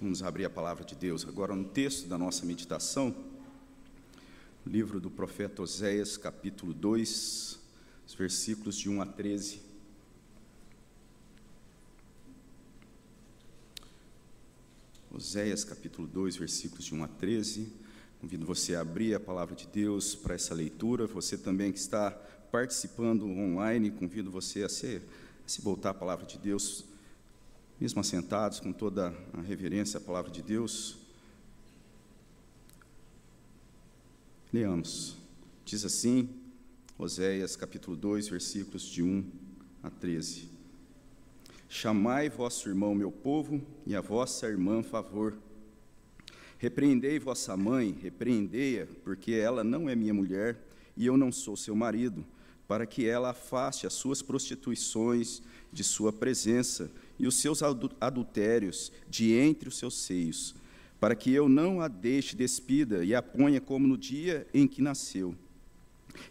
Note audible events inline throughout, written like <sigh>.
Vamos abrir a palavra de Deus. Agora, no texto da nossa meditação, livro do profeta Oséias, capítulo 2, os versículos de 1 a 13. Oséias, capítulo 2, versículos de 1 a 13. Convido você a abrir a palavra de Deus para essa leitura. Você também que está participando online, convido você a a se voltar à palavra de Deus mesmo assentados, com toda a reverência à palavra de Deus, leamos. Diz assim, Oséias capítulo 2, versículos de 1 a 13. Chamai vosso irmão, meu povo, e a vossa irmã favor. Repreendei vossa mãe, repreendei-a, porque ela não é minha mulher e eu não sou seu marido, para que ela afaste as suas prostituições de sua presença e os seus adultérios de entre os seus seios, para que eu não a deixe despida e a ponha como no dia em que nasceu,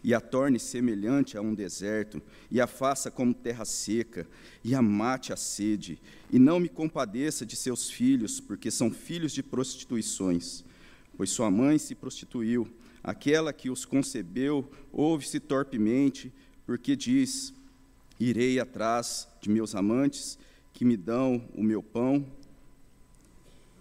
e a torne semelhante a um deserto, e a faça como terra seca, e a mate a sede, e não me compadeça de seus filhos, porque são filhos de prostituições, pois sua mãe se prostituiu, aquela que os concebeu ouve-se torpemente, porque diz: Irei atrás de meus amantes, que me dão o meu pão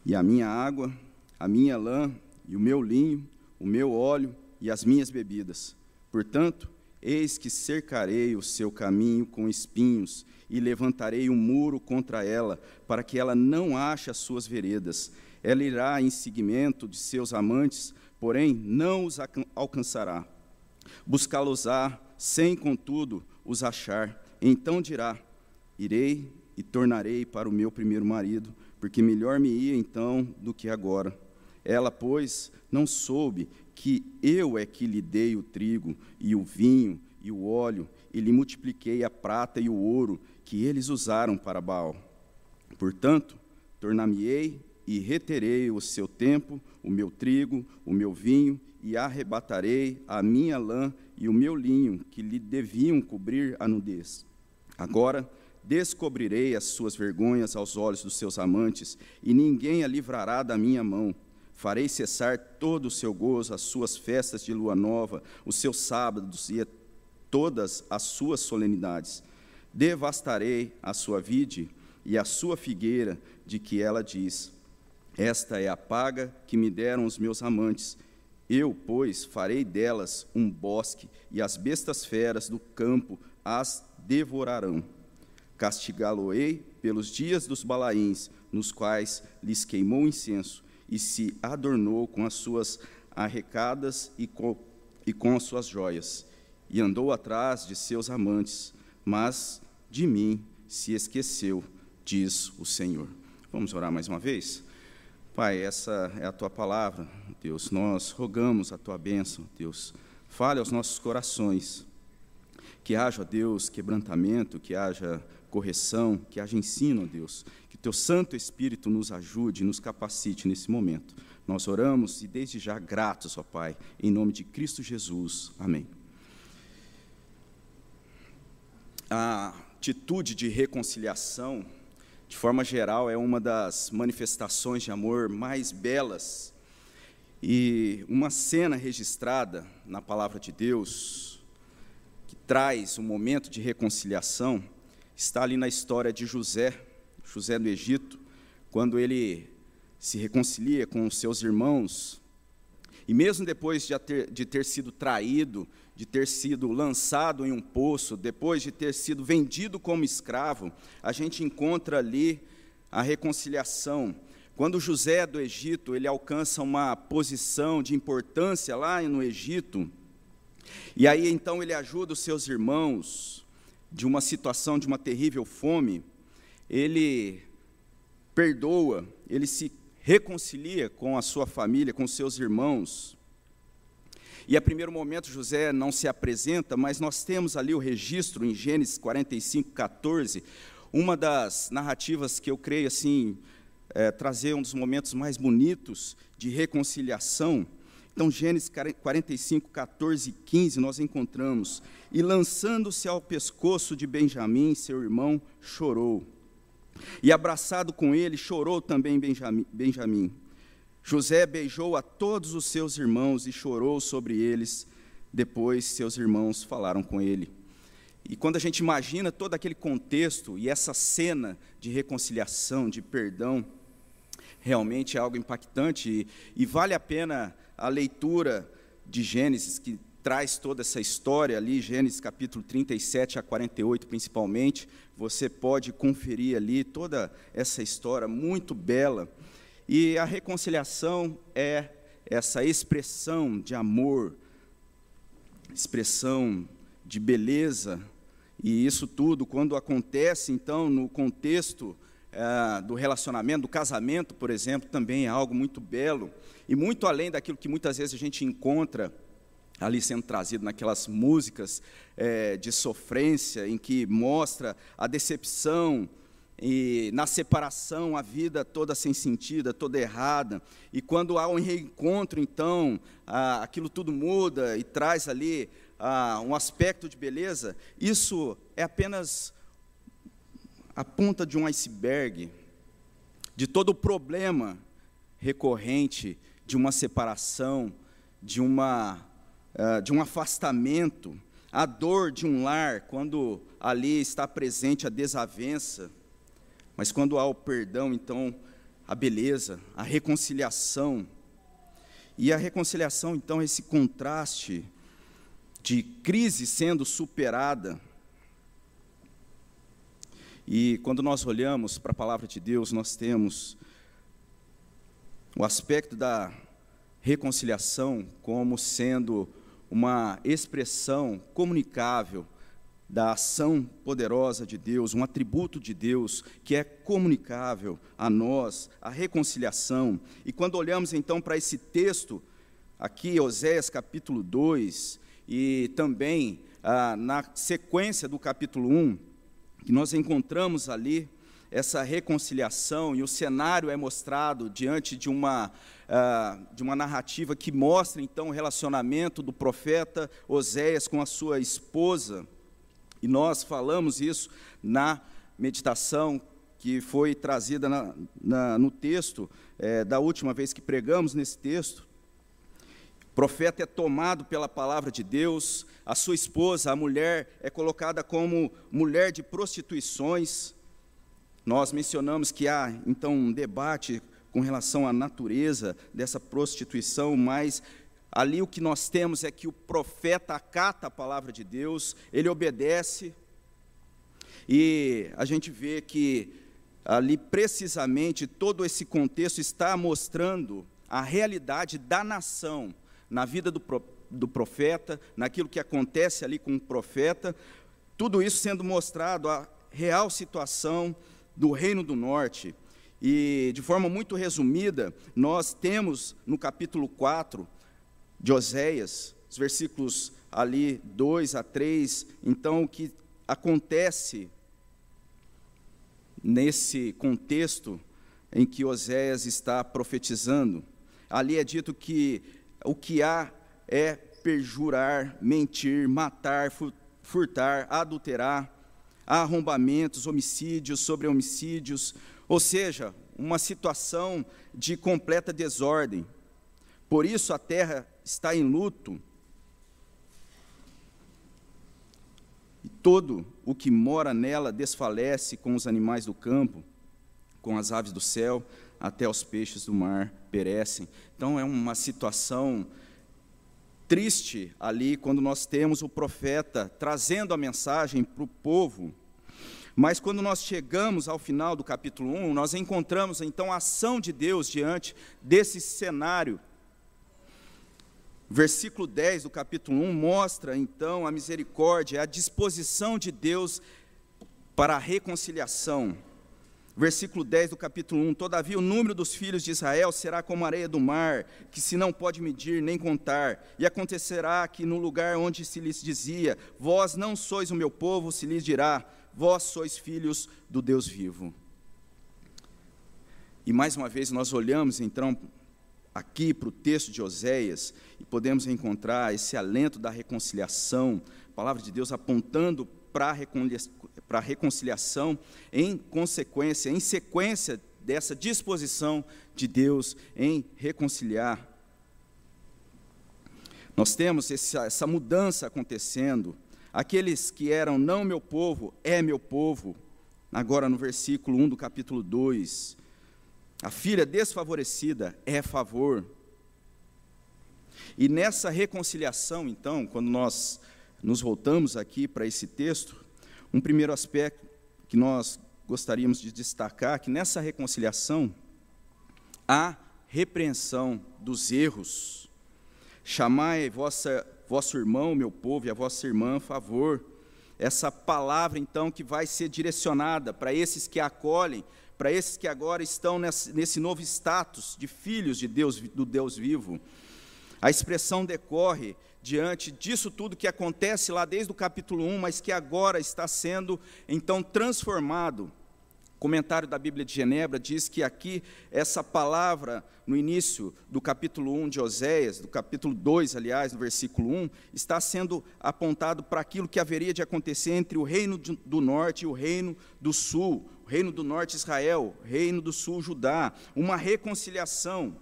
e a minha água, a minha lã e o meu linho, o meu óleo e as minhas bebidas. Portanto, eis que cercarei o seu caminho com espinhos e levantarei um muro contra ela, para que ela não ache as suas veredas. Ela irá em seguimento de seus amantes, porém não os alcançará. Buscá-los-á, sem contudo os achar. Então dirá: Irei e tornarei para o meu primeiro marido, porque melhor me ia então do que agora. Ela, pois, não soube que eu é que lhe dei o trigo e o vinho e o óleo, e lhe multipliquei a prata e o ouro que eles usaram para Baal. Portanto, tornar-me-ei e reterei o seu tempo, o meu trigo, o meu vinho, e arrebatarei a minha lã e o meu linho, que lhe deviam cobrir a nudez. Agora, Descobrirei as suas vergonhas aos olhos dos seus amantes, e ninguém a livrará da minha mão. Farei cessar todo o seu gozo, as suas festas de lua nova, os seus sábados e todas as suas solenidades. Devastarei a sua vide e a sua figueira, de que ela diz: Esta é a paga que me deram os meus amantes. Eu, pois, farei delas um bosque, e as bestas feras do campo as devorarão. Castigá-lo-ei pelos dias dos balaíns, nos quais lhes queimou incenso, e se adornou com as suas arrecadas e com, e com as suas joias, e andou atrás de seus amantes, mas de mim se esqueceu, diz o Senhor. Vamos orar mais uma vez? Pai, essa é a tua palavra, Deus. Nós rogamos a tua bênção, Deus. Fale aos nossos corações. Que haja, Deus, quebrantamento, que haja correção, que haja ensino, Deus. Que Teu Santo Espírito nos ajude, nos capacite nesse momento. Nós oramos e desde já gratos, ó Pai, em nome de Cristo Jesus. Amém. A atitude de reconciliação, de forma geral, é uma das manifestações de amor mais belas. E uma cena registrada na palavra de Deus, traz um momento de reconciliação, está ali na história de José, José do Egito, quando ele se reconcilia com os seus irmãos, e mesmo depois de ter, de ter sido traído, de ter sido lançado em um poço, depois de ter sido vendido como escravo, a gente encontra ali a reconciliação. Quando José do Egito, ele alcança uma posição de importância lá no Egito, e aí então ele ajuda os seus irmãos, de uma situação de uma terrível fome, ele perdoa, ele se reconcilia com a sua família, com seus irmãos. E a primeiro momento José não se apresenta, mas nós temos ali o registro em Gênesis 45, 14, uma das narrativas que eu creio assim é, trazer um dos momentos mais bonitos de reconciliação então, Gênesis 45, 14 e 15, nós encontramos: E lançando-se ao pescoço de Benjamim, seu irmão, chorou. E abraçado com ele, chorou também Benjamim. José beijou a todos os seus irmãos e chorou sobre eles. Depois, seus irmãos falaram com ele. E quando a gente imagina todo aquele contexto e essa cena de reconciliação, de perdão, realmente é algo impactante e, e vale a pena a leitura de Gênesis, que traz toda essa história ali, Gênesis capítulo 37 a 48 principalmente, você pode conferir ali toda essa história muito bela. E a reconciliação é essa expressão de amor, expressão de beleza, e isso tudo, quando acontece, então, no contexto é, do relacionamento, do casamento, por exemplo, também é algo muito belo, e muito além daquilo que muitas vezes a gente encontra ali sendo trazido naquelas músicas é, de sofrência, em que mostra a decepção, e na separação a vida toda sem sentido, toda errada, e quando há um reencontro, então, aquilo tudo muda e traz ali um aspecto de beleza, isso é apenas a ponta de um iceberg de todo o problema recorrente de uma separação, de, uma, uh, de um afastamento, a dor de um lar, quando ali está presente a desavença, mas quando há o perdão, então, a beleza, a reconciliação. E a reconciliação, então, esse contraste de crise sendo superada. E quando nós olhamos para a palavra de Deus, nós temos o aspecto da reconciliação como sendo uma expressão comunicável da ação poderosa de Deus, um atributo de Deus que é comunicável a nós, a reconciliação. E quando olhamos então para esse texto, aqui, Oséias capítulo 2, e também ah, na sequência do capítulo 1, que nós encontramos ali essa reconciliação e o cenário é mostrado diante de uma, uh, de uma narrativa que mostra então o relacionamento do profeta Oséias com a sua esposa. E nós falamos isso na meditação que foi trazida na, na, no texto, é, da última vez que pregamos nesse texto. O profeta é tomado pela palavra de Deus, a sua esposa, a mulher, é colocada como mulher de prostituições. Nós mencionamos que há, então, um debate com relação à natureza dessa prostituição, mas Ali o que nós temos é que o profeta acata a palavra de Deus, ele obedece, e a gente vê que ali precisamente todo esse contexto está mostrando a realidade da nação na vida do, do profeta, naquilo que acontece ali com o profeta, tudo isso sendo mostrado a real situação do Reino do Norte. E de forma muito resumida, nós temos no capítulo 4 de Oséias, os versículos ali 2 a 3. Então, o que acontece nesse contexto em que Oséias está profetizando? Ali é dito que o que há é perjurar, mentir, matar, furtar, adulterar, arrombamentos, homicídios sobre homicídios, ou seja, uma situação de completa desordem. Por isso a terra está em luto. E todo o que mora nela desfalece com os animais do campo, com as aves do céu, até os peixes do mar perecem. Então é uma situação triste ali quando nós temos o profeta trazendo a mensagem para o povo. Mas quando nós chegamos ao final do capítulo 1, nós encontramos então a ação de Deus diante desse cenário Versículo 10 do capítulo 1 mostra então a misericórdia, a disposição de Deus para a reconciliação. Versículo 10 do capítulo 1: Todavia o número dos filhos de Israel será como a areia do mar, que se não pode medir nem contar. E acontecerá que no lugar onde se lhes dizia: Vós não sois o meu povo, se lhes dirá: Vós sois filhos do Deus vivo. E mais uma vez nós olhamos então aqui para o texto de Oséias e podemos encontrar esse alento da reconciliação, a palavra de Deus apontando para a reconciliação em consequência, em sequência dessa disposição de Deus em reconciliar. Nós temos essa mudança acontecendo. Aqueles que eram não meu povo, é meu povo. Agora no versículo 1 do capítulo 2. A filha desfavorecida é favor. E nessa reconciliação, então, quando nós nos voltamos aqui para esse texto, um primeiro aspecto que nós gostaríamos de destacar que nessa reconciliação há repreensão dos erros. Chamai vossa, vosso irmão, meu povo, e a vossa irmã, favor. Essa palavra, então, que vai ser direcionada para esses que acolhem, para esses que agora estão nesse, nesse novo status de filhos de Deus, do Deus vivo. A expressão decorre diante disso tudo que acontece lá desde o capítulo 1, mas que agora está sendo então transformado. O comentário da Bíblia de Genebra diz que aqui essa palavra no início do capítulo 1 de Oséias, do capítulo 2, aliás, no versículo 1, está sendo apontado para aquilo que haveria de acontecer entre o reino do norte e o reino do sul, o reino do norte Israel, reino do sul Judá, uma reconciliação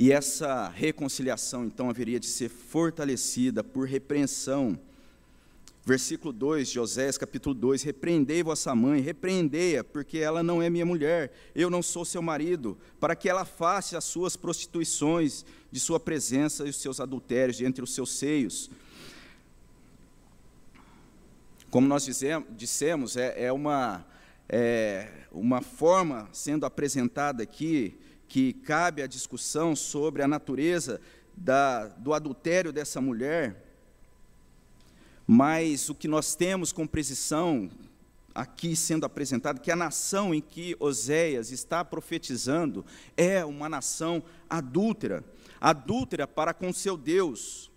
E essa reconciliação, então, haveria de ser fortalecida por repreensão. Versículo 2 de Osés, capítulo 2: Repreendei vossa mãe, repreendei-a, porque ela não é minha mulher, eu não sou seu marido, para que ela faça as suas prostituições de sua presença e os seus adultérios de entre os seus seios. Como nós dissemos, é, é uma, é uma forma sendo apresentada aqui que cabe a discussão sobre a natureza da, do adultério dessa mulher, mas o que nós temos com precisão aqui sendo apresentado, que a nação em que Oséias está profetizando é uma nação adúltera, adúltera para com seu Deus.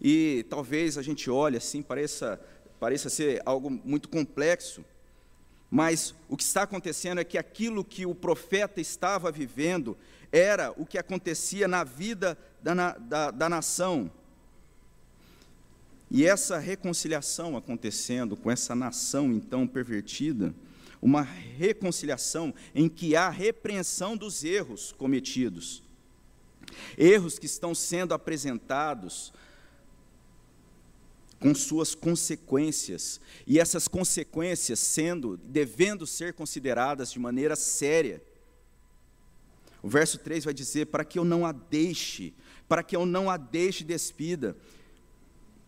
E talvez a gente olhe assim, pareça, pareça ser algo muito complexo, mas o que está acontecendo é que aquilo que o profeta estava vivendo era o que acontecia na vida da, da, da nação. E essa reconciliação acontecendo com essa nação então pervertida, uma reconciliação em que há repreensão dos erros cometidos, erros que estão sendo apresentados com suas consequências, e essas consequências sendo, devendo ser consideradas de maneira séria. O verso 3 vai dizer: para que eu não a deixe, para que eu não a deixe despida,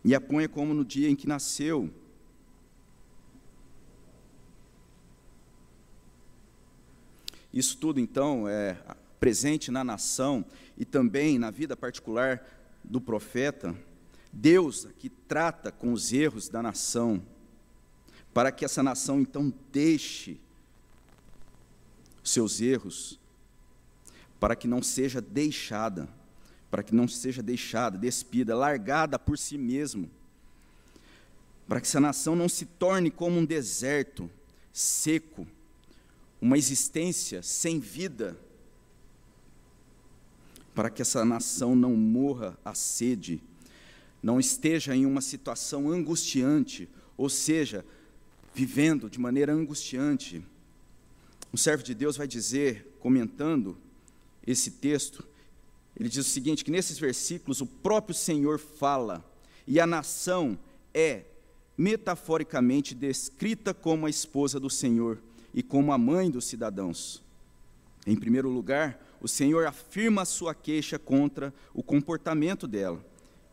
e a ponha como no dia em que nasceu. Isso tudo, então, é presente na nação e também na vida particular do profeta. Deus que trata com os erros da nação, para que essa nação então deixe seus erros, para que não seja deixada, para que não seja deixada, despida, largada por si mesmo, para que essa nação não se torne como um deserto seco, uma existência sem vida, para que essa nação não morra à sede não esteja em uma situação angustiante, ou seja, vivendo de maneira angustiante. Um servo de Deus vai dizer, comentando esse texto, ele diz o seguinte: que nesses versículos o próprio Senhor fala, e a nação é metaforicamente descrita como a esposa do Senhor e como a mãe dos cidadãos. Em primeiro lugar, o Senhor afirma a sua queixa contra o comportamento dela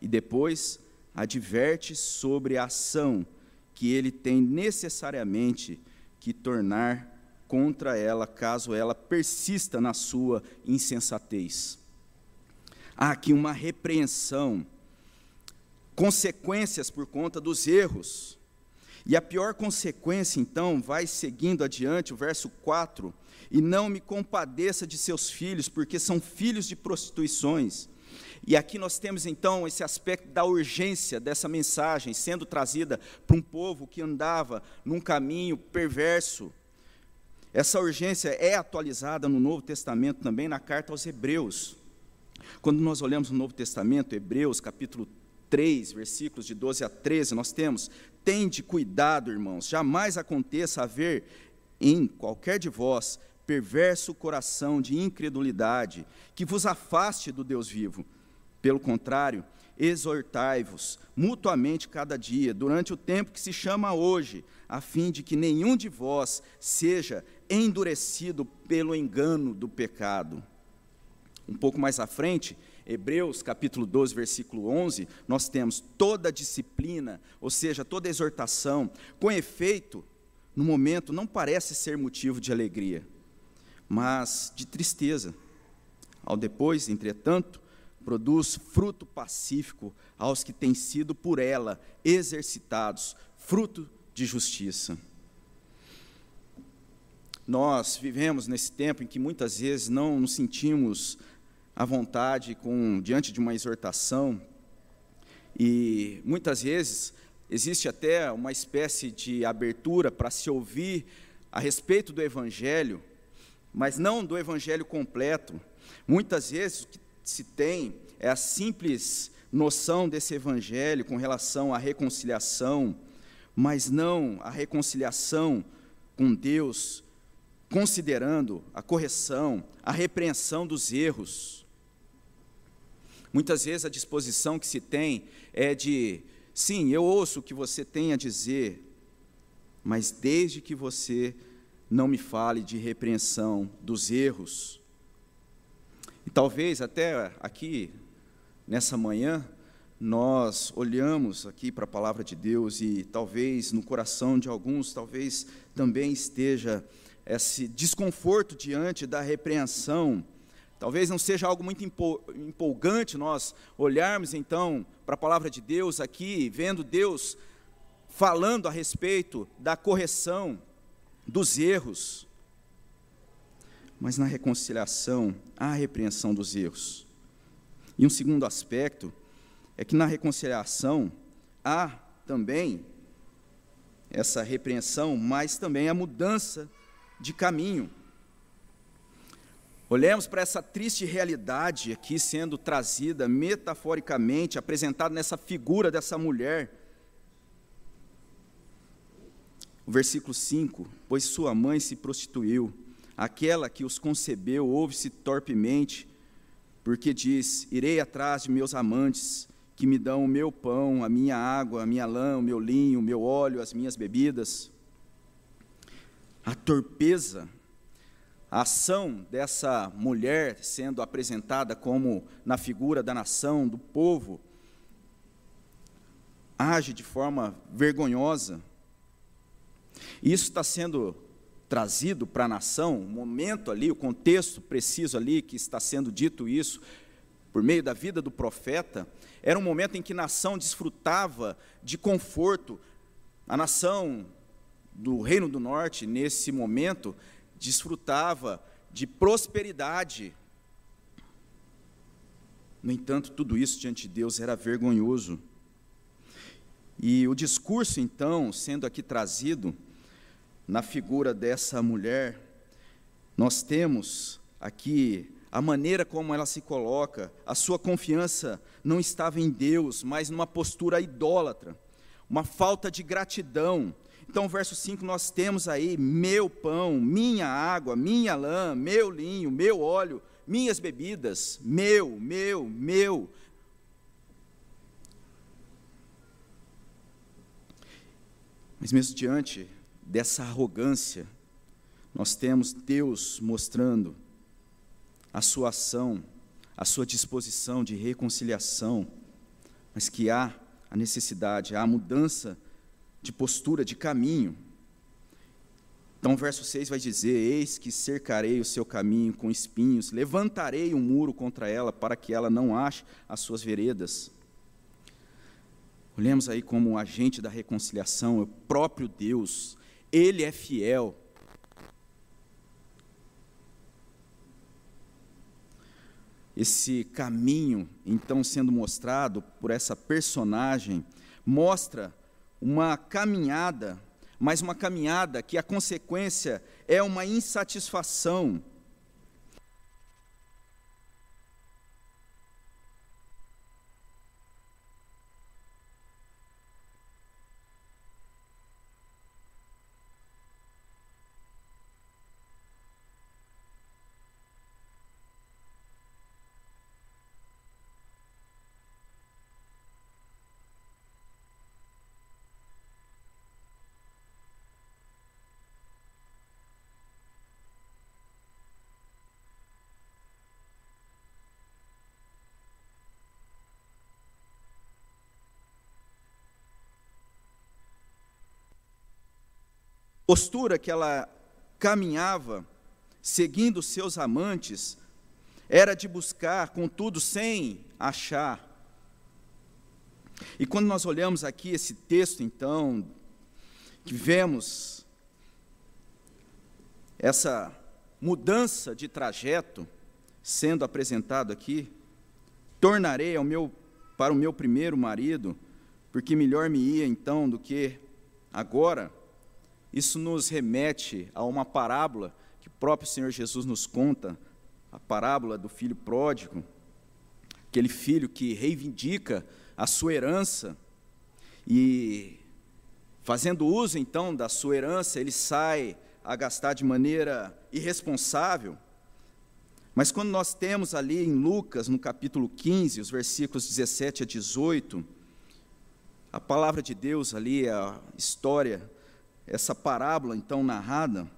e depois adverte sobre a ação que ele tem necessariamente que tornar contra ela, caso ela persista na sua insensatez. Há aqui uma repreensão, consequências por conta dos erros. E a pior consequência, então, vai seguindo adiante, o verso 4: E não me compadeça de seus filhos, porque são filhos de prostituições e aqui nós temos então esse aspecto da urgência dessa mensagem sendo trazida para um povo que andava num caminho perverso. Essa urgência é atualizada no Novo Testamento também na carta aos Hebreus. Quando nós olhamos no Novo Testamento, Hebreus capítulo 3, versículos de 12 a 13, nós temos: Tende cuidado, irmãos, jamais aconteça haver em qualquer de vós perverso coração de incredulidade que vos afaste do Deus vivo. Pelo contrário, exortai-vos mutuamente cada dia, durante o tempo que se chama hoje, a fim de que nenhum de vós seja endurecido pelo engano do pecado. Um pouco mais à frente, Hebreus capítulo 12, versículo 11, nós temos toda disciplina, ou seja, toda exortação, com efeito, no momento não parece ser motivo de alegria, mas de tristeza. Ao depois, entretanto, produz fruto pacífico aos que têm sido por ela exercitados, fruto de justiça. Nós vivemos nesse tempo em que muitas vezes não nos sentimos à vontade com diante de uma exortação e muitas vezes existe até uma espécie de abertura para se ouvir a respeito do evangelho, mas não do evangelho completo. Muitas vezes o que se tem é a simples noção desse evangelho com relação à reconciliação, mas não a reconciliação com Deus, considerando a correção, a repreensão dos erros. Muitas vezes a disposição que se tem é de, sim, eu ouço o que você tem a dizer, mas desde que você não me fale de repreensão dos erros, e talvez até aqui, nessa manhã, nós olhamos aqui para a palavra de Deus e talvez no coração de alguns, talvez também esteja esse desconforto diante da repreensão. Talvez não seja algo muito empolgante nós olharmos então para a palavra de Deus aqui, vendo Deus falando a respeito da correção dos erros mas na reconciliação há a repreensão dos erros. E um segundo aspecto é que na reconciliação há também essa repreensão, mas também a mudança de caminho. Olhemos para essa triste realidade aqui sendo trazida metaforicamente, apresentada nessa figura dessa mulher. O versículo 5: Pois sua mãe se prostituiu Aquela que os concebeu ouve-se torpemente, porque diz: Irei atrás de meus amantes, que me dão o meu pão, a minha água, a minha lã, o meu linho, o meu óleo, as minhas bebidas. A torpeza, a ação dessa mulher sendo apresentada como na figura da nação, do povo, age de forma vergonhosa. Isso está sendo trazido para a nação, o momento ali, o contexto preciso ali que está sendo dito isso, por meio da vida do profeta, era um momento em que a nação desfrutava de conforto. A nação do Reino do Norte, nesse momento, desfrutava de prosperidade. No entanto, tudo isso diante de Deus era vergonhoso. E o discurso, então, sendo aqui trazido, na figura dessa mulher, nós temos aqui a maneira como ela se coloca, a sua confiança não estava em Deus, mas numa postura idólatra, uma falta de gratidão. Então, verso 5, nós temos aí: meu pão, minha água, minha lã, meu linho, meu óleo, minhas bebidas, meu, meu, meu. Mas mesmo diante dessa arrogância, nós temos Deus mostrando a sua ação, a sua disposição de reconciliação, mas que há a necessidade, há a mudança de postura, de caminho. Então, o verso 6 vai dizer: Eis que cercarei o seu caminho com espinhos, levantarei um muro contra ela, para que ela não ache as suas veredas. Olhemos aí como um agente da reconciliação, o próprio Deus, ele é fiel. Esse caminho, então, sendo mostrado por essa personagem, mostra uma caminhada, mas uma caminhada que a consequência é uma insatisfação postura que ela caminhava, seguindo seus amantes, era de buscar, contudo, sem achar. E quando nós olhamos aqui esse texto, então, que vemos essa mudança de trajeto sendo apresentado aqui, tornarei ao meu, para o meu primeiro marido, porque melhor me ia então do que agora. Isso nos remete a uma parábola que o próprio Senhor Jesus nos conta, a parábola do filho pródigo, aquele filho que reivindica a sua herança e, fazendo uso então da sua herança, ele sai a gastar de maneira irresponsável. Mas quando nós temos ali em Lucas, no capítulo 15, os versículos 17 a 18, a palavra de Deus ali, a história, essa parábola então narrada,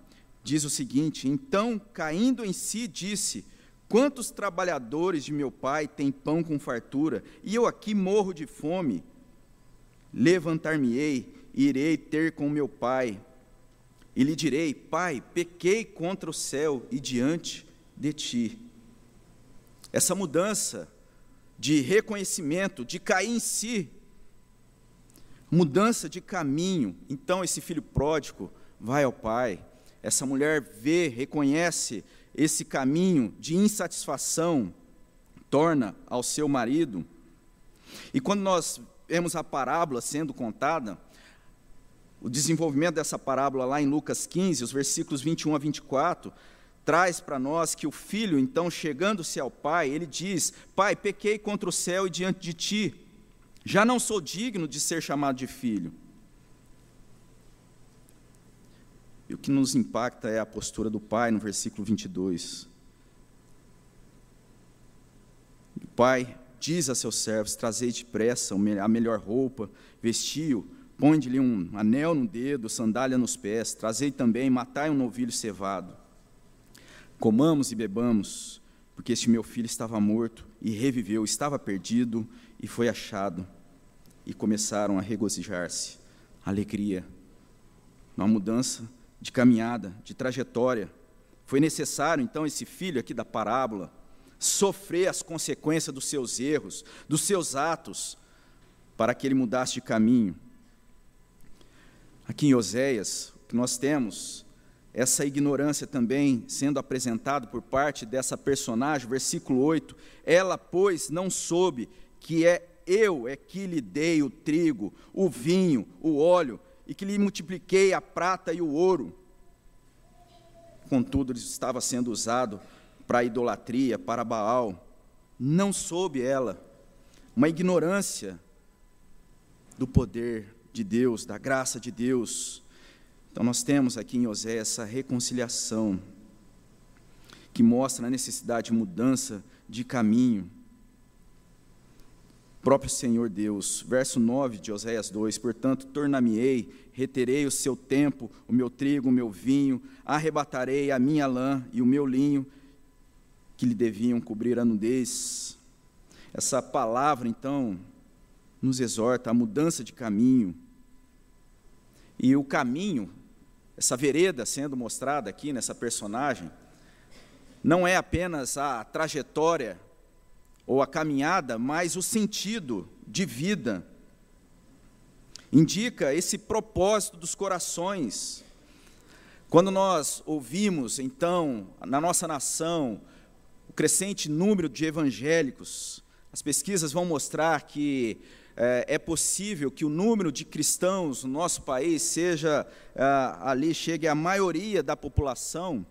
diz o seguinte: Então, caindo em si, disse: Quantos trabalhadores de meu pai têm pão com fartura, e eu aqui morro de fome? Levantar-me-ei irei ter com meu pai, e lhe direi: Pai, pequei contra o céu e diante de ti. Essa mudança de reconhecimento, de cair em si, mudança de caminho. Então, esse filho pródigo vai ao pai, essa mulher vê, reconhece esse caminho de insatisfação torna ao seu marido. E quando nós vemos a parábola sendo contada, o desenvolvimento dessa parábola lá em Lucas 15, os versículos 21 a 24, traz para nós que o filho, então, chegando-se ao pai, ele diz: Pai, pequei contra o céu e diante de ti, já não sou digno de ser chamado de filho. E o que nos impacta é a postura do pai no versículo 22. O pai diz a seus servos: Trazei depressa a melhor roupa, vestiu, põe-lhe um anel no dedo, sandália nos pés, trazei também, matai um novilho cevado. Comamos e bebamos, porque este meu filho estava morto e reviveu, estava perdido e foi achado. E começaram a regozijar-se. Alegria. Uma mudança de caminhada, de trajetória. Foi necessário, então, esse filho aqui da parábola sofrer as consequências dos seus erros, dos seus atos, para que ele mudasse de caminho. Aqui em Oséias, o que nós temos, essa ignorância também sendo apresentado por parte dessa personagem, versículo 8, ela, pois, não soube que é eu é que lhe dei o trigo, o vinho, o óleo, e que lhe multipliquei a prata e o ouro. Contudo, ele estava sendo usado para idolatria, para Baal. Não soube ela, uma ignorância do poder de Deus, da graça de Deus. Então, nós temos aqui em Osé essa reconciliação que mostra a necessidade de mudança de caminho próprio Senhor Deus. Verso 9 de Oséias 2: Portanto, tornar-me-ei, reterei o seu tempo, o meu trigo, o meu vinho, arrebatarei a minha lã e o meu linho, que lhe deviam cobrir a nudez. Essa palavra, então, nos exorta a mudança de caminho. E o caminho, essa vereda sendo mostrada aqui nessa personagem, não é apenas a trajetória ou a caminhada, mas o sentido de vida. Indica esse propósito dos corações. Quando nós ouvimos, então, na nossa nação, o crescente número de evangélicos, as pesquisas vão mostrar que é, é possível que o número de cristãos no nosso país seja é, ali, chegue à maioria da população,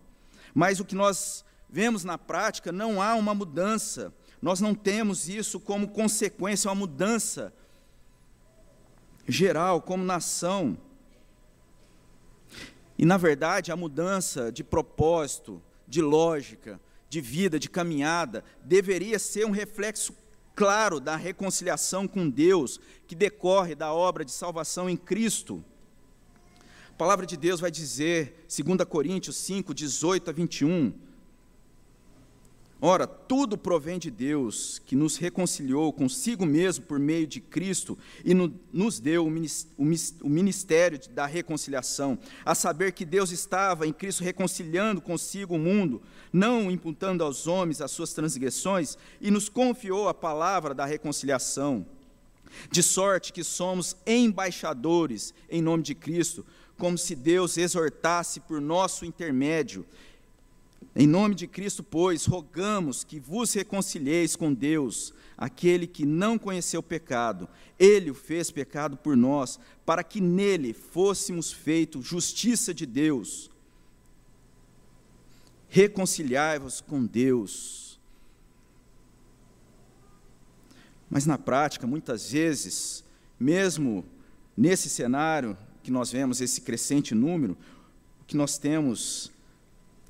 mas o que nós vemos na prática não há uma mudança nós não temos isso como consequência, uma mudança geral, como nação. E, na verdade, a mudança de propósito, de lógica, de vida, de caminhada, deveria ser um reflexo claro da reconciliação com Deus, que decorre da obra de salvação em Cristo. A palavra de Deus vai dizer, 2 Coríntios 5, 18 a 21, Ora, tudo provém de Deus, que nos reconciliou consigo mesmo por meio de Cristo e no, nos deu o ministério da reconciliação, a saber que Deus estava em Cristo reconciliando consigo o mundo, não imputando aos homens as suas transgressões, e nos confiou a palavra da reconciliação. De sorte que somos embaixadores em nome de Cristo, como se Deus exortasse por nosso intermédio. Em nome de Cristo, pois, rogamos que vos reconcilieis com Deus, aquele que não conheceu pecado, ele o fez pecado por nós, para que nele fôssemos feitos justiça de Deus. Reconciliai-vos com Deus. Mas na prática, muitas vezes, mesmo nesse cenário que nós vemos, esse crescente número, o que nós temos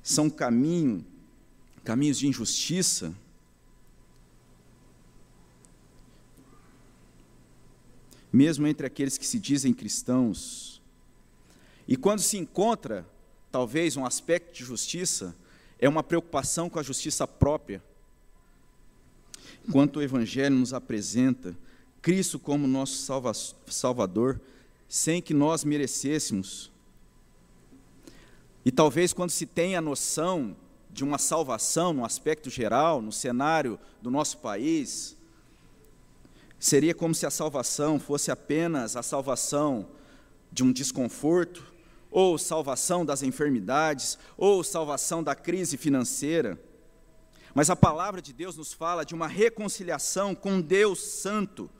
são caminho, caminhos de injustiça. Mesmo entre aqueles que se dizem cristãos. E quando se encontra, talvez, um aspecto de justiça, é uma preocupação com a justiça própria. Enquanto o Evangelho nos apresenta Cristo como nosso salva Salvador, sem que nós merecêssemos, e talvez quando se tem a noção de uma salvação no aspecto geral, no cenário do nosso país, seria como se a salvação fosse apenas a salvação de um desconforto, ou salvação das enfermidades, ou salvação da crise financeira. Mas a palavra de Deus nos fala de uma reconciliação com Deus Santo.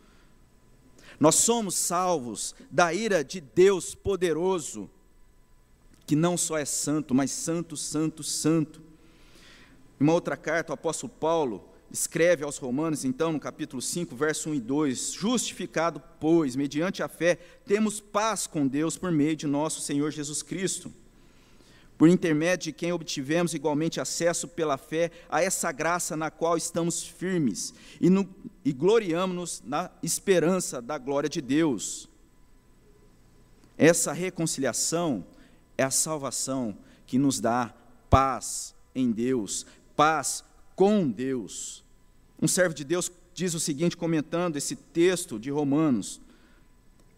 Nós somos salvos da ira de Deus poderoso que não só é santo, mas santo, santo, santo. Em uma outra carta, o apóstolo Paulo escreve aos Romanos, então, no capítulo 5, verso 1 e 2: Justificado, pois, mediante a fé, temos paz com Deus por meio de nosso Senhor Jesus Cristo, por intermédio de quem obtivemos igualmente acesso pela fé a essa graça na qual estamos firmes e, e gloriamos-nos na esperança da glória de Deus. Essa reconciliação é a salvação que nos dá paz em Deus, paz com Deus. Um servo de Deus diz o seguinte, comentando esse texto de Romanos: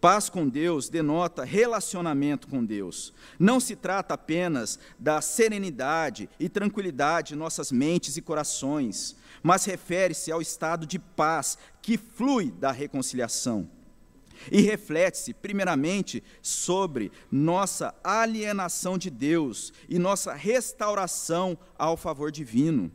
Paz com Deus denota relacionamento com Deus. Não se trata apenas da serenidade e tranquilidade de nossas mentes e corações, mas refere-se ao estado de paz que flui da reconciliação e reflete-se, primeiramente, sobre nossa alienação de Deus e nossa restauração ao favor divino.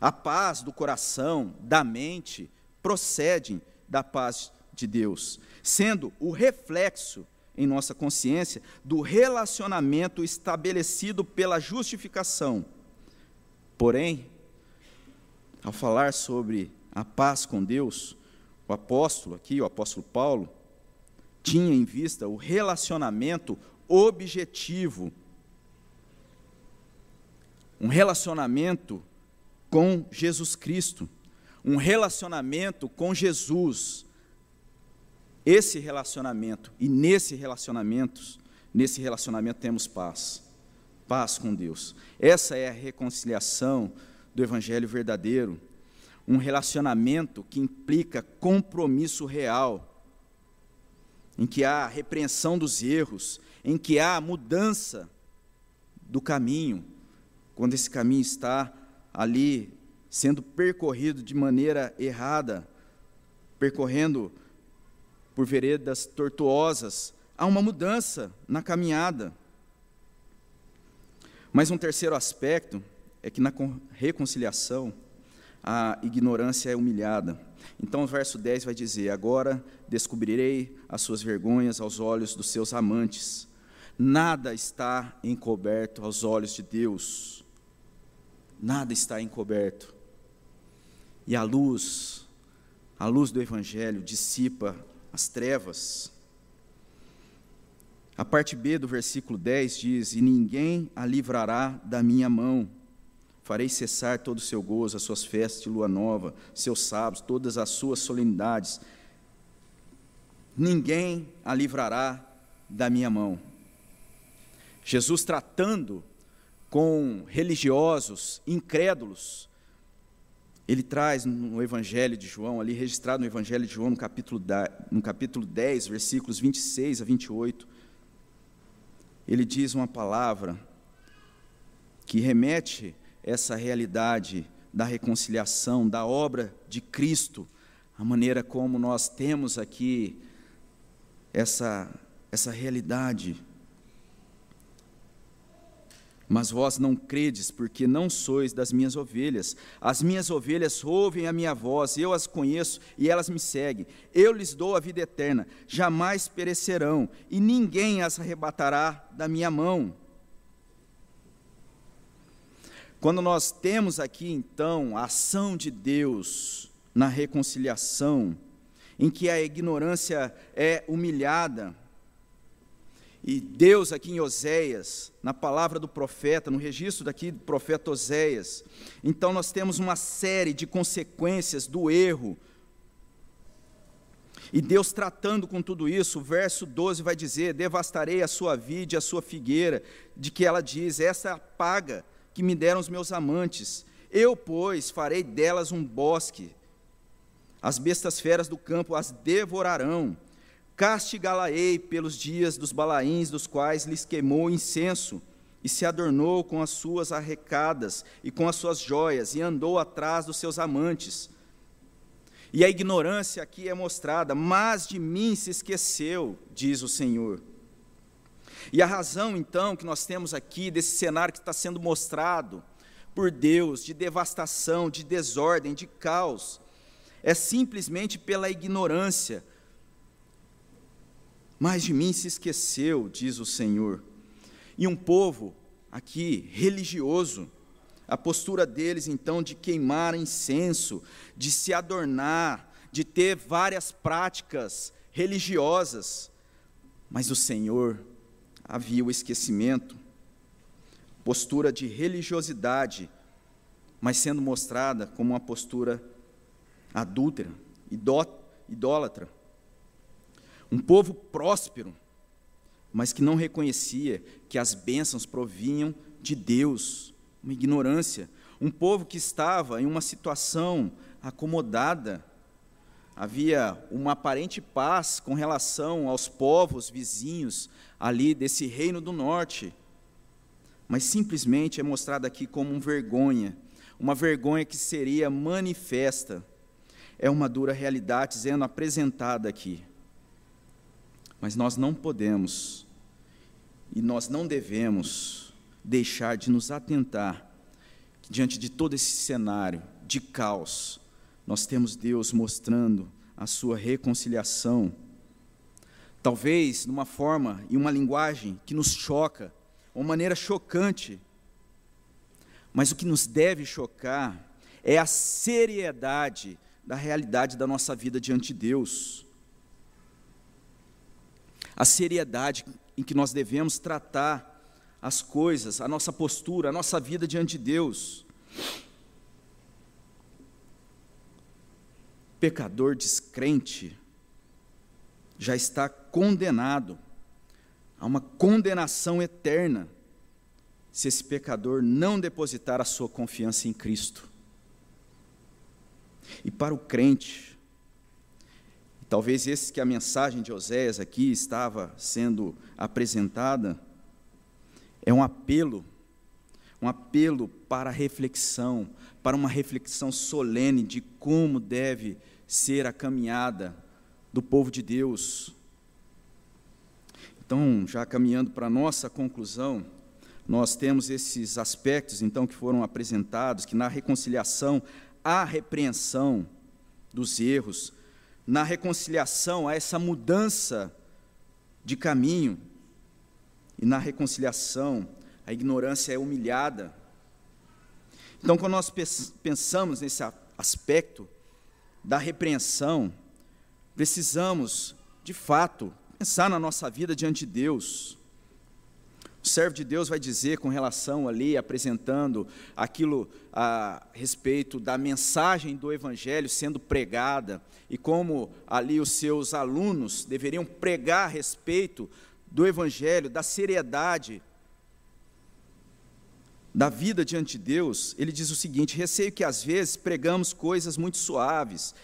A paz do coração, da mente, procede da paz de Deus, sendo o reflexo em nossa consciência do relacionamento estabelecido pela justificação. Porém, ao falar sobre a paz com Deus, o apóstolo aqui, o apóstolo Paulo, tinha em vista o relacionamento objetivo. Um relacionamento com Jesus Cristo, um relacionamento com Jesus. Esse relacionamento e nesse relacionamento, nesse relacionamento temos paz. Paz com Deus. Essa é a reconciliação do evangelho verdadeiro um relacionamento que implica compromisso real, em que há repreensão dos erros, em que há mudança do caminho, quando esse caminho está ali sendo percorrido de maneira errada, percorrendo por veredas tortuosas, há uma mudança na caminhada. Mas um terceiro aspecto é que na reconciliação, a ignorância é humilhada. Então o verso 10 vai dizer: Agora descobrirei as suas vergonhas aos olhos dos seus amantes. Nada está encoberto aos olhos de Deus. Nada está encoberto. E a luz, a luz do Evangelho dissipa as trevas. A parte B do versículo 10 diz: E ninguém a livrará da minha mão. Farei cessar todo o seu gozo, as suas festas de lua nova, seus sábados, todas as suas solenidades. Ninguém a livrará da minha mão. Jesus tratando com religiosos incrédulos, ele traz no Evangelho de João, ali registrado no Evangelho de João, no capítulo, no capítulo 10, versículos 26 a 28, ele diz uma palavra que remete essa realidade da reconciliação, da obra de Cristo, a maneira como nós temos aqui essa, essa realidade mas vós não credes, porque não sois das minhas ovelhas. As minhas ovelhas ouvem a minha voz, eu as conheço e elas me seguem. Eu lhes dou a vida eterna, jamais perecerão, e ninguém as arrebatará da minha mão. Quando nós temos aqui, então, a ação de Deus na reconciliação, em que a ignorância é humilhada, e Deus aqui em Oséias, na palavra do profeta, no registro daqui do profeta Oséias, então nós temos uma série de consequências do erro. E Deus tratando com tudo isso, o verso 12 vai dizer: Devastarei a sua vide e a sua figueira, de que ela diz: Essa é paga que me deram os meus amantes. Eu, pois, farei delas um bosque. As bestas feras do campo as devorarão Castigá-la-ei pelos dias dos balaíns, dos quais lhes queimou incenso, e se adornou com as suas arrecadas e com as suas joias, e andou atrás dos seus amantes. E a ignorância aqui é mostrada, mas de mim se esqueceu, diz o Senhor. E a razão, então, que nós temos aqui desse cenário que está sendo mostrado por Deus, de devastação, de desordem, de caos, é simplesmente pela ignorância mas de mim se esqueceu, diz o Senhor. E um povo aqui religioso, a postura deles então de queimar incenso, de se adornar, de ter várias práticas religiosas, mas o Senhor havia o esquecimento, postura de religiosidade, mas sendo mostrada como uma postura adúltera, idólatra. Um povo próspero, mas que não reconhecia que as bênçãos provinham de Deus, uma ignorância. Um povo que estava em uma situação acomodada, havia uma aparente paz com relação aos povos vizinhos ali desse reino do norte, mas simplesmente é mostrado aqui como uma vergonha, uma vergonha que seria manifesta. É uma dura realidade sendo apresentada aqui. Mas nós não podemos e nós não devemos deixar de nos atentar diante de todo esse cenário de caos, nós temos Deus mostrando a sua reconciliação. Talvez numa forma e uma linguagem que nos choca, uma maneira chocante. Mas o que nos deve chocar é a seriedade da realidade da nossa vida diante de Deus a seriedade em que nós devemos tratar as coisas, a nossa postura, a nossa vida diante de Deus. Pecador descrente já está condenado a uma condenação eterna se esse pecador não depositar a sua confiança em Cristo. E para o crente, Talvez esse que a mensagem de Oséias aqui estava sendo apresentada é um apelo, um apelo para reflexão, para uma reflexão solene de como deve ser a caminhada do povo de Deus. Então, já caminhando para a nossa conclusão, nós temos esses aspectos então que foram apresentados, que na reconciliação há repreensão dos erros, na reconciliação, há essa mudança de caminho. E na reconciliação, a ignorância é humilhada. Então, quando nós pensamos nesse aspecto da repreensão, precisamos, de fato, pensar na nossa vida diante de Deus. O servo de Deus vai dizer com relação ali, apresentando aquilo a respeito da mensagem do Evangelho sendo pregada e como ali os seus alunos deveriam pregar a respeito do Evangelho, da seriedade da vida diante de Deus, ele diz o seguinte: receio que às vezes pregamos coisas muito suaves,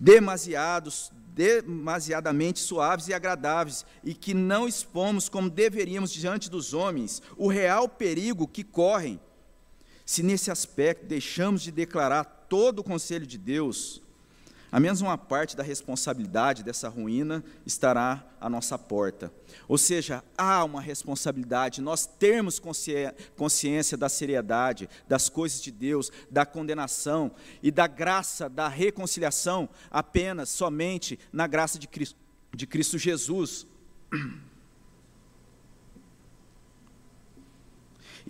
demasiados, demasiadamente suaves e agradáveis, e que não expomos como deveríamos diante dos homens o real perigo que correm. Se nesse aspecto deixamos de declarar todo o conselho de Deus, menos uma parte da responsabilidade dessa ruína estará à nossa porta. Ou seja, há uma responsabilidade, nós termos consciência da seriedade, das coisas de Deus, da condenação e da graça da reconciliação apenas, somente na graça de Cristo, de Cristo Jesus. <clears throat>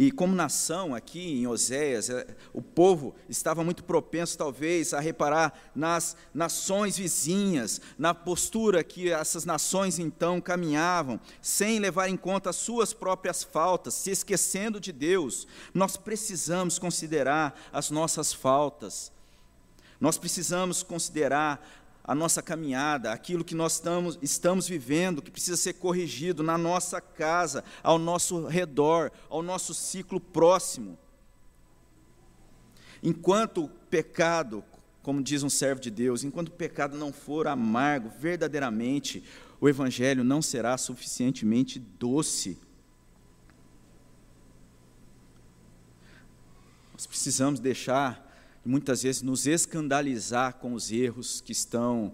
E como nação, aqui em Oséias, é, o povo estava muito propenso, talvez, a reparar nas nações vizinhas, na postura que essas nações então caminhavam, sem levar em conta as suas próprias faltas, se esquecendo de Deus. Nós precisamos considerar as nossas faltas. Nós precisamos considerar a nossa caminhada, aquilo que nós estamos, estamos vivendo, que precisa ser corrigido na nossa casa, ao nosso redor, ao nosso ciclo próximo. Enquanto o pecado, como diz um servo de Deus, enquanto o pecado não for amargo, verdadeiramente, o Evangelho não será suficientemente doce. Nós precisamos deixar e muitas vezes nos escandalizar com os erros que estão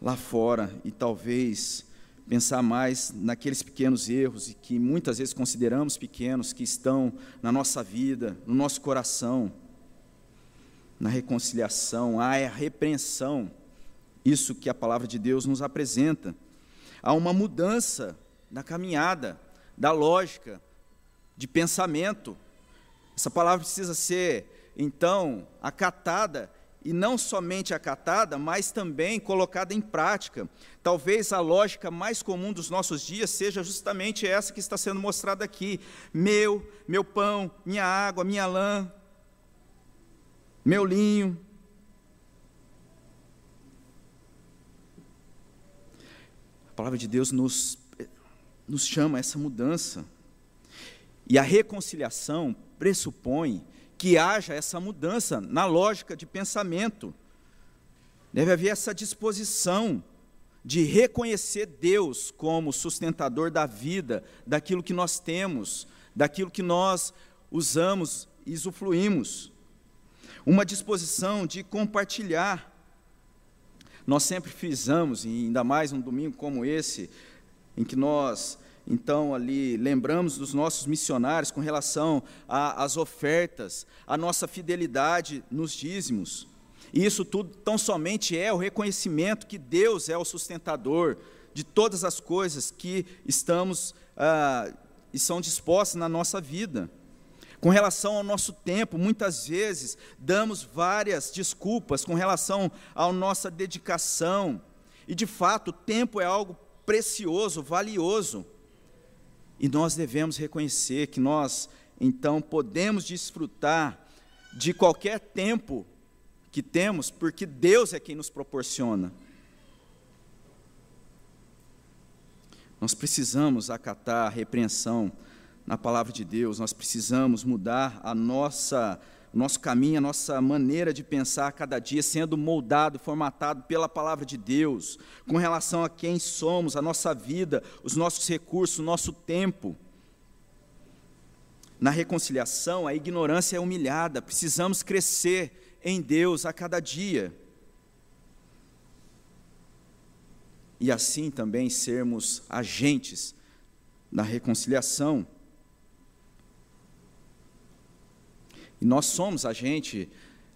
lá fora e talvez pensar mais naqueles pequenos erros e que muitas vezes consideramos pequenos que estão na nossa vida, no nosso coração, na reconciliação, há a repreensão, isso que a palavra de Deus nos apresenta. Há uma mudança na caminhada, da lógica, de pensamento. Essa palavra precisa ser então, acatada, e não somente acatada, mas também colocada em prática. Talvez a lógica mais comum dos nossos dias seja justamente essa que está sendo mostrada aqui: meu, meu pão, minha água, minha lã, meu linho. A palavra de Deus nos, nos chama a essa mudança. E a reconciliação pressupõe que haja essa mudança na lógica de pensamento. Deve haver essa disposição de reconhecer Deus como sustentador da vida, daquilo que nós temos, daquilo que nós usamos e usufruímos. Uma disposição de compartilhar. Nós sempre fizemos, e ainda mais um domingo como esse, em que nós então, ali, lembramos dos nossos missionários com relação às ofertas, a nossa fidelidade nos dízimos. E isso tudo tão somente é o reconhecimento que Deus é o sustentador de todas as coisas que estamos ah, e são dispostas na nossa vida. Com relação ao nosso tempo, muitas vezes damos várias desculpas com relação à nossa dedicação. E de fato, o tempo é algo precioso, valioso. E nós devemos reconhecer que nós, então, podemos desfrutar de qualquer tempo que temos, porque Deus é quem nos proporciona. Nós precisamos acatar a repreensão na palavra de Deus, nós precisamos mudar a nossa nosso caminho, a nossa maneira de pensar cada dia sendo moldado, formatado pela palavra de Deus, com relação a quem somos, a nossa vida, os nossos recursos, o nosso tempo. Na reconciliação, a ignorância é humilhada, precisamos crescer em Deus a cada dia. E assim também sermos agentes na reconciliação. E nós somos agente,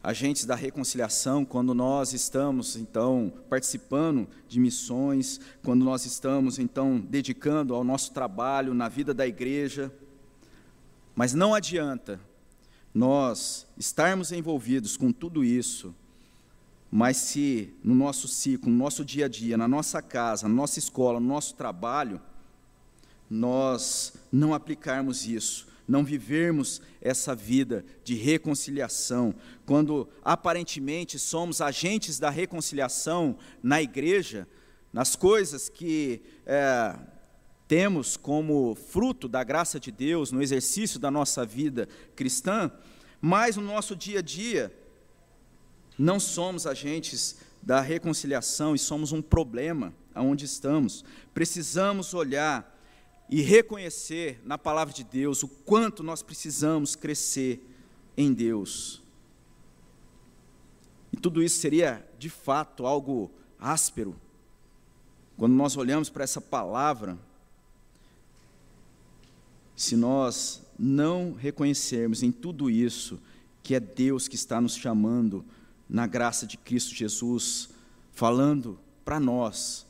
agentes da reconciliação quando nós estamos, então, participando de missões, quando nós estamos, então, dedicando ao nosso trabalho na vida da igreja. Mas não adianta nós estarmos envolvidos com tudo isso, mas se no nosso ciclo, no nosso dia a dia, na nossa casa, na nossa escola, no nosso trabalho, nós não aplicarmos isso, não vivermos essa vida de reconciliação, quando aparentemente somos agentes da reconciliação na igreja, nas coisas que é, temos como fruto da graça de Deus no exercício da nossa vida cristã, mas no nosso dia a dia não somos agentes da reconciliação e somos um problema aonde estamos. Precisamos olhar e reconhecer na palavra de Deus o quanto nós precisamos crescer em Deus. E tudo isso seria, de fato, algo áspero. Quando nós olhamos para essa palavra, se nós não reconhecermos em tudo isso que é Deus que está nos chamando na graça de Cristo Jesus, falando para nós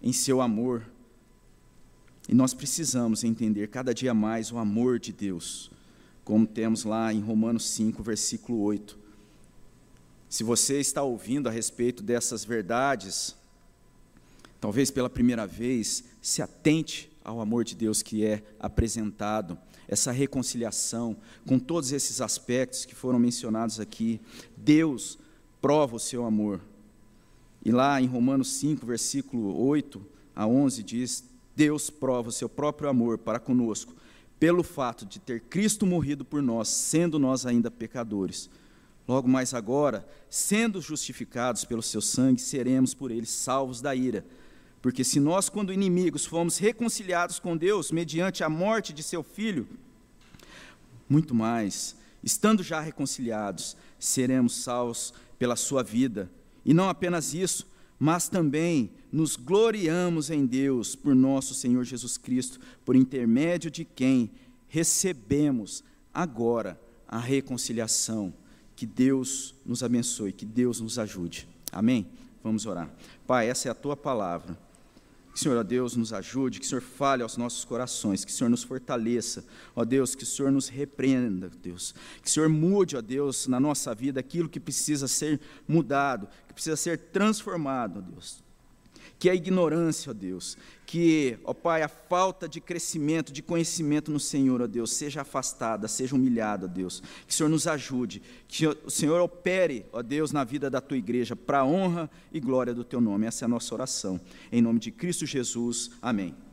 em seu amor, e nós precisamos entender cada dia mais o amor de Deus, como temos lá em Romanos 5, versículo 8. Se você está ouvindo a respeito dessas verdades, talvez pela primeira vez, se atente ao amor de Deus que é apresentado, essa reconciliação com todos esses aspectos que foram mencionados aqui. Deus prova o seu amor. E lá em Romanos 5, versículo 8 a 11 diz: Deus prova o seu próprio amor para conosco, pelo fato de ter Cristo morrido por nós, sendo nós ainda pecadores. Logo mais agora, sendo justificados pelo seu sangue, seremos por ele salvos da ira. Porque se nós, quando inimigos, fomos reconciliados com Deus mediante a morte de seu filho, muito mais, estando já reconciliados, seremos salvos pela sua vida. E não apenas isso, mas também nos gloriamos em Deus por nosso Senhor Jesus Cristo, por intermédio de quem recebemos agora a reconciliação. Que Deus nos abençoe, que Deus nos ajude. Amém? Vamos orar. Pai, essa é a tua palavra. Que Senhor, ó Deus, nos ajude, que o Senhor fale aos nossos corações, que o Senhor nos fortaleça, ó Deus, que o Senhor nos repreenda, Deus. Que o Senhor mude, ó Deus, na nossa vida aquilo que precisa ser mudado, que precisa ser transformado, ó Deus que a ignorância, ó Deus, que, ó Pai, a falta de crescimento, de conhecimento no Senhor, ó Deus, seja afastada, seja humilhada, ó Deus. Que o Senhor nos ajude, que o Senhor opere, ó Deus, na vida da tua igreja, para a honra e glória do teu nome. Essa é a nossa oração. Em nome de Cristo Jesus. Amém.